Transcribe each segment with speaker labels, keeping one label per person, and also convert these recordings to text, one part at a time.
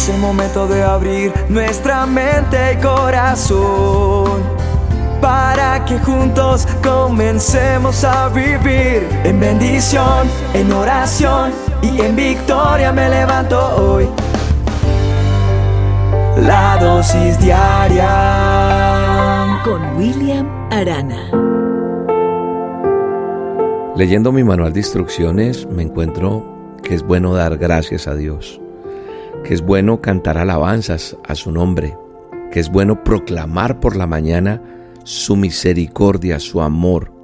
Speaker 1: Es el momento de abrir nuestra mente y corazón para que juntos comencemos a vivir en bendición, en oración y en victoria me levanto hoy. La dosis diaria
Speaker 2: con William Arana.
Speaker 3: Leyendo mi manual de instrucciones me encuentro que es bueno dar gracias a Dios, que es bueno cantar alabanzas a su nombre, que es bueno proclamar por la mañana su misericordia, su amor,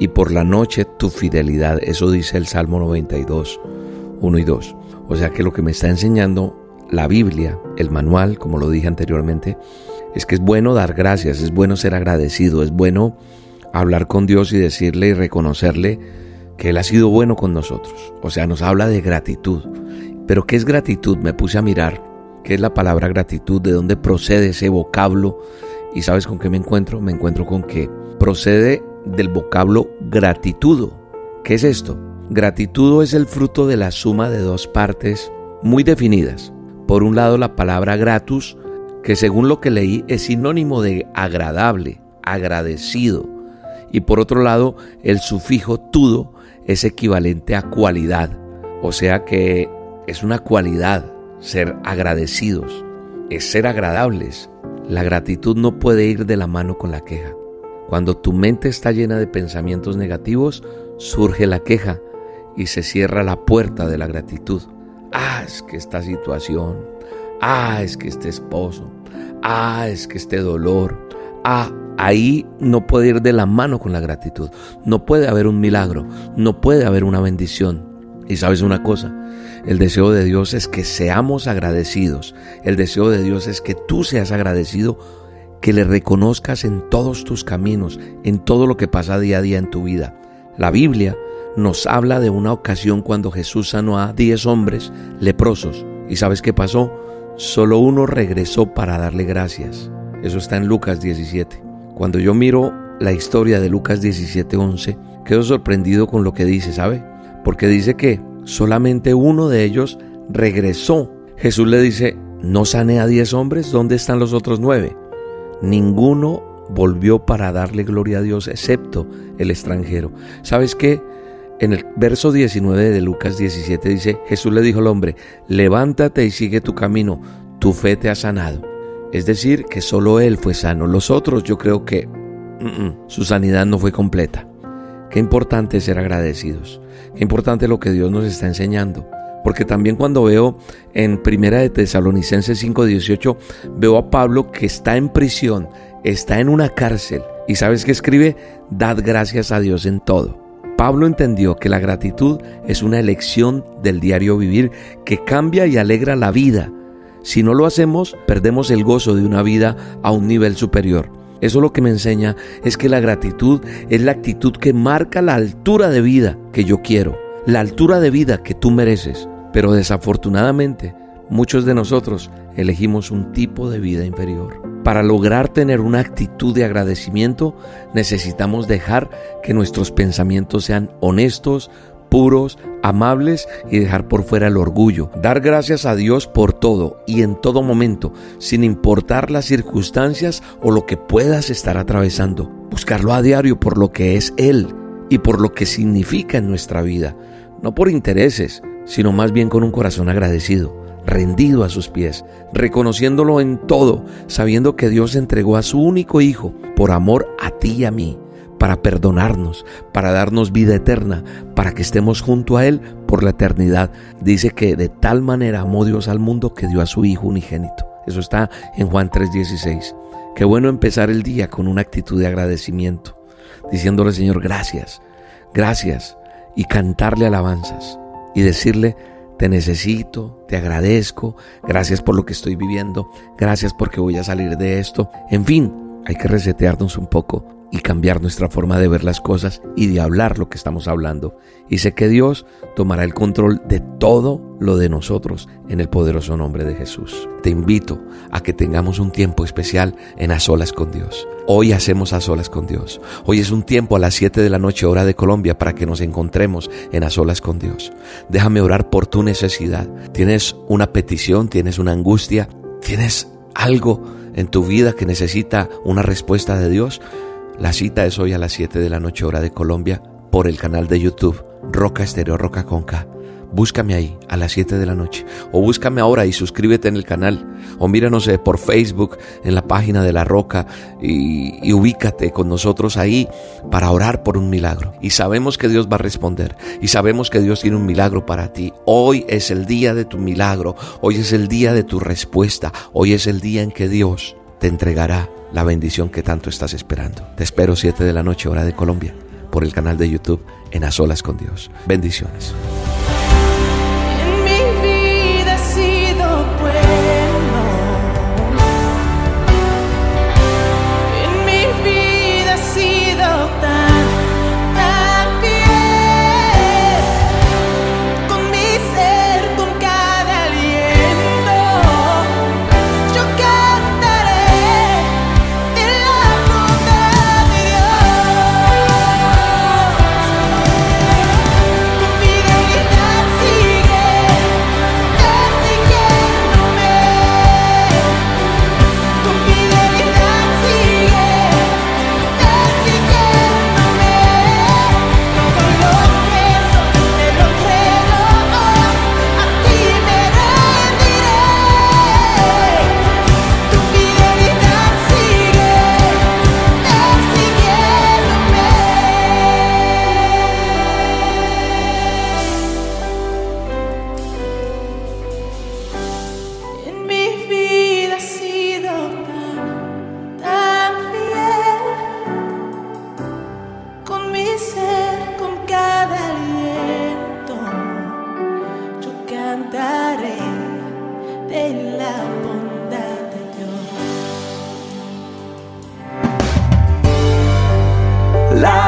Speaker 3: y por la noche tu fidelidad. Eso dice el Salmo 92, 1 y 2. O sea que lo que me está enseñando la Biblia, el manual, como lo dije anteriormente, es que es bueno dar gracias, es bueno ser agradecido, es bueno hablar con Dios y decirle y reconocerle que Él ha sido bueno con nosotros. O sea, nos habla de gratitud. Pero ¿qué es gratitud? Me puse a mirar qué es la palabra gratitud, de dónde procede ese vocablo. ¿Y sabes con qué me encuentro? Me encuentro con que procede del vocablo gratitudo. ¿Qué es esto? Gratitudo es el fruto de la suma de dos partes muy definidas. Por un lado, la palabra gratus, que según lo que leí es sinónimo de agradable, agradecido. Y por otro lado, el sufijo tudo es equivalente a cualidad. O sea que es una cualidad ser agradecidos, es ser agradables. La gratitud no puede ir de la mano con la queja. Cuando tu mente está llena de pensamientos negativos, surge la queja y se cierra la puerta de la gratitud. Ah, es que esta situación. Ah, es que este esposo. Ah, es que este dolor. Ah, ahí no puede ir de la mano con la gratitud. No puede haber un milagro. No puede haber una bendición. Y sabes una cosa, el deseo de Dios es que seamos agradecidos. El deseo de Dios es que tú seas agradecido, que le reconozcas en todos tus caminos, en todo lo que pasa día a día en tu vida. La Biblia nos habla de una ocasión cuando Jesús sanó a diez hombres leprosos. ¿Y sabes qué pasó? Solo uno regresó para darle gracias. Eso está en Lucas 17. Cuando yo miro la historia de Lucas 17:11, quedo sorprendido con lo que dice, ¿sabe? Porque dice que solamente uno de ellos regresó. Jesús le dice, ¿no sané a diez hombres? ¿Dónde están los otros nueve? Ninguno volvió para darle gloria a Dios excepto el extranjero. ¿Sabes qué? En el verso 19 de Lucas 17 dice, Jesús le dijo al hombre, levántate y sigue tu camino, tu fe te ha sanado. Es decir, que solo él fue sano. Los otros yo creo que su sanidad no fue completa. Qué importante ser agradecidos. Qué importante lo que Dios nos está enseñando. Porque también cuando veo en Primera de Tesalonicenses 5:18 veo a Pablo que está en prisión, está en una cárcel y sabes que escribe, dad gracias a Dios en todo. Pablo entendió que la gratitud es una elección del diario vivir que cambia y alegra la vida. Si no lo hacemos, perdemos el gozo de una vida a un nivel superior. Eso lo que me enseña es que la gratitud es la actitud que marca la altura de vida que yo quiero, la altura de vida que tú mereces. Pero desafortunadamente, muchos de nosotros elegimos un tipo de vida inferior. Para lograr tener una actitud de agradecimiento necesitamos dejar que nuestros pensamientos sean honestos, puros, amables y dejar por fuera el orgullo. Dar gracias a Dios por todo y en todo momento, sin importar las circunstancias o lo que puedas estar atravesando. Buscarlo a diario por lo que es Él y por lo que significa en nuestra vida. No por intereses, sino más bien con un corazón agradecido rendido a sus pies, reconociéndolo en todo, sabiendo que Dios entregó a su único Hijo por amor a ti y a mí, para perdonarnos, para darnos vida eterna, para que estemos junto a Él por la eternidad. Dice que de tal manera amó Dios al mundo que dio a su Hijo unigénito. Eso está en Juan 3:16. Qué bueno empezar el día con una actitud de agradecimiento, diciéndole Señor gracias, gracias, y cantarle alabanzas y decirle, te necesito, te agradezco, gracias por lo que estoy viviendo, gracias porque voy a salir de esto. En fin, hay que resetearnos un poco y cambiar nuestra forma de ver las cosas y de hablar lo que estamos hablando. Y sé que Dios tomará el control de todo lo de nosotros en el poderoso nombre de Jesús. Te invito a que tengamos un tiempo especial en a solas con Dios. Hoy hacemos a solas con Dios. Hoy es un tiempo a las 7 de la noche hora de Colombia para que nos encontremos en a solas con Dios. Déjame orar por tu necesidad. Tienes una petición, tienes una angustia, tienes algo en tu vida que necesita una respuesta de Dios. La cita es hoy a las 7 de la noche hora de Colombia por el canal de YouTube Roca Estéreo Roca Conca. Búscame ahí a las 7 de la noche o búscame ahora y suscríbete en el canal o míranos por Facebook en la página de La Roca y, y ubícate con nosotros ahí para orar por un milagro. Y sabemos que Dios va a responder y sabemos que Dios tiene un milagro para ti. Hoy es el día de tu milagro, hoy es el día de tu respuesta, hoy es el día en que Dios te entregará la bendición que tanto estás esperando. Te espero 7 de la noche, hora de Colombia, por el canal de YouTube En A Solas con Dios. Bendiciones.